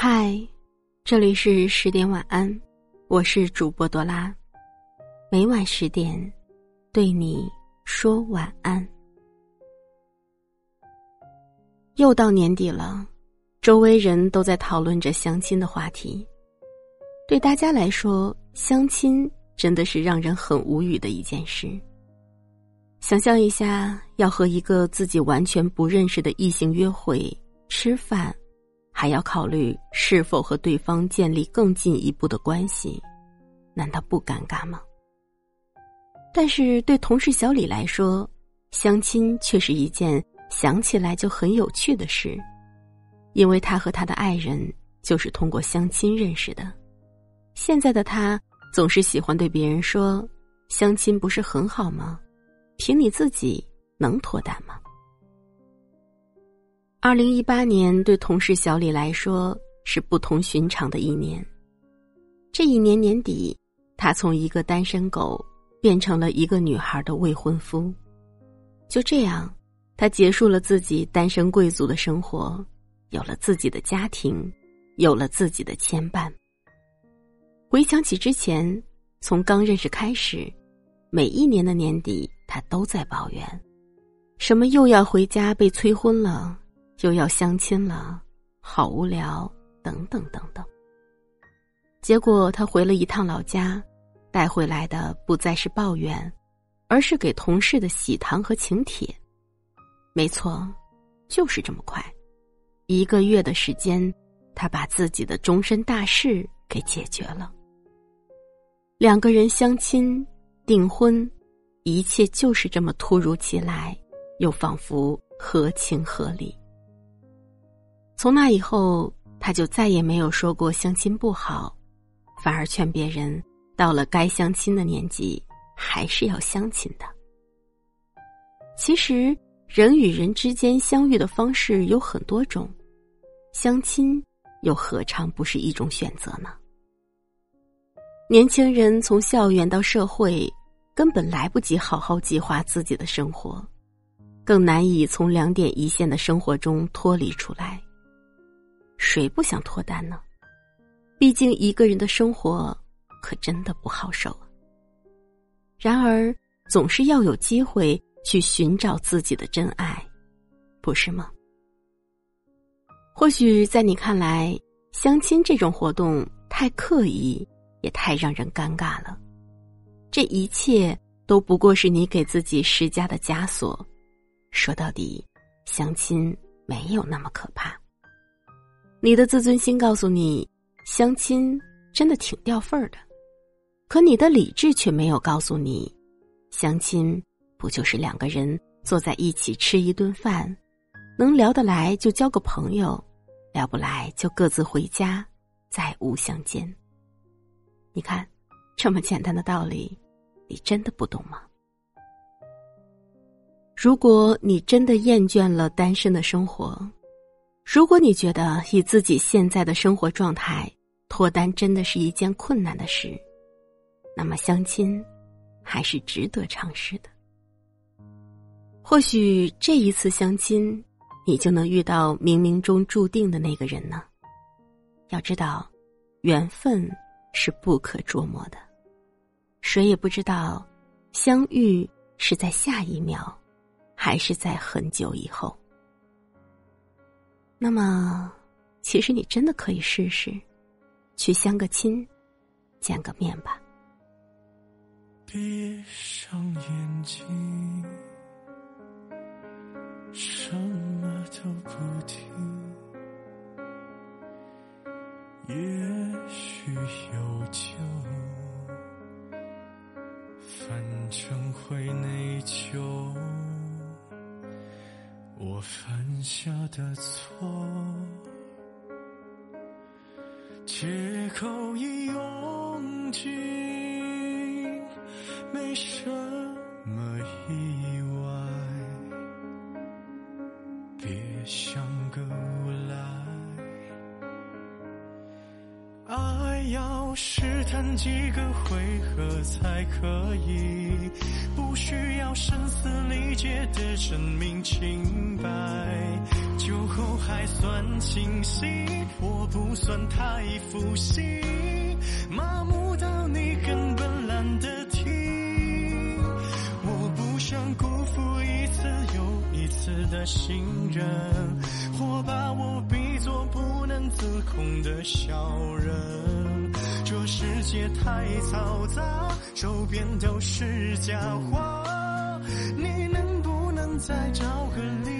嗨，这里是十点晚安，我是主播多拉，每晚十点对你说晚安。又到年底了，周围人都在讨论着相亲的话题。对大家来说，相亲真的是让人很无语的一件事。想象一下，要和一个自己完全不认识的异性约会、吃饭。还要考虑是否和对方建立更进一步的关系，难道不尴尬吗？但是对同事小李来说，相亲却是一件想起来就很有趣的事，因为他和他的爱人就是通过相亲认识的。现在的他总是喜欢对别人说：“相亲不是很好吗？凭你自己能脱单吗？”二零一八年对同事小李来说是不同寻常的一年。这一年年底，他从一个单身狗变成了一个女孩的未婚夫。就这样，他结束了自己单身贵族的生活，有了自己的家庭，有了自己的牵绊。回想起之前，从刚认识开始，每一年的年底，他都在抱怨：什么又要回家被催婚了。又要相亲了，好无聊，等等等等。结果他回了一趟老家，带回来的不再是抱怨，而是给同事的喜糖和请帖。没错，就是这么快，一个月的时间，他把自己的终身大事给解决了。两个人相亲、订婚，一切就是这么突如其来，又仿佛合情合理。从那以后，他就再也没有说过相亲不好，反而劝别人到了该相亲的年纪，还是要相亲的。其实，人与人之间相遇的方式有很多种，相亲又何尝不是一种选择呢？年轻人从校园到社会，根本来不及好好计划自己的生活，更难以从两点一线的生活中脱离出来。谁不想脱单呢？毕竟一个人的生活可真的不好受。然而，总是要有机会去寻找自己的真爱，不是吗？或许在你看来，相亲这种活动太刻意，也太让人尴尬了。这一切都不过是你给自己施加的枷锁。说到底，相亲没有那么可怕。你的自尊心告诉你，相亲真的挺掉份儿的，可你的理智却没有告诉你，相亲不就是两个人坐在一起吃一顿饭，能聊得来就交个朋友，聊不来就各自回家，再无相见。你看，这么简单的道理，你真的不懂吗？如果你真的厌倦了单身的生活，如果你觉得以自己现在的生活状态脱单真的是一件困难的事，那么相亲还是值得尝试的。或许这一次相亲，你就能遇到冥冥中注定的那个人呢。要知道，缘分是不可捉摸的，谁也不知道相遇是在下一秒，还是在很久以后。那么，其实你真的可以试试，去相个亲，见个面吧。闭上眼睛，什么都不听，也许有救，反正会内疚。我反下的错，借口已用尽，没什么意外，别像个无赖。爱要试探几个回合才可以，不需要声嘶力竭的证明清。还算清醒，我不算太负心，麻木到你根本懒得听。我不想辜负一次又一次的信任，或把我比作不能自控的小人。这世界太嘈杂，周边都是假话，你能不能再找个理？